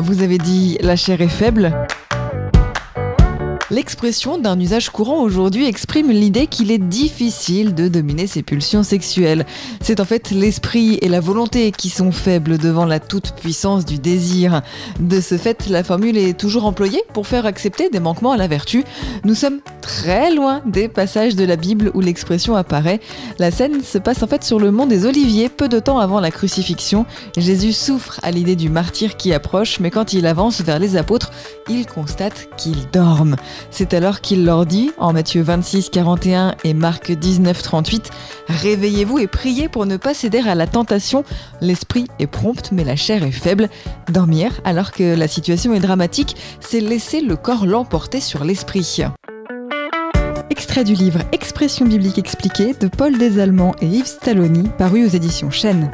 Vous avez dit la chair est faible L'expression d'un usage courant aujourd'hui exprime l'idée qu'il est difficile de dominer ses pulsions sexuelles. C'est en fait l'esprit et la volonté qui sont faibles devant la toute-puissance du désir. De ce fait, la formule est toujours employée pour faire accepter des manquements à la vertu. Nous sommes très loin des passages de la Bible où l'expression apparaît. La scène se passe en fait sur le mont des Oliviers, peu de temps avant la crucifixion. Jésus souffre à l'idée du martyr qui approche, mais quand il avance vers les apôtres, il constate qu'ils dorment. C'est alors qu'il leur dit, en Matthieu 26, 41 et Marc 19, 38, Réveillez-vous et priez pour ne pas céder à la tentation. L'esprit est prompt, mais la chair est faible. Dormir, alors que la situation est dramatique, c'est laisser le corps l'emporter sur l'esprit. Extrait du livre Expression biblique expliquée de Paul Desallemands et Yves Stalloni, paru aux éditions Chênes.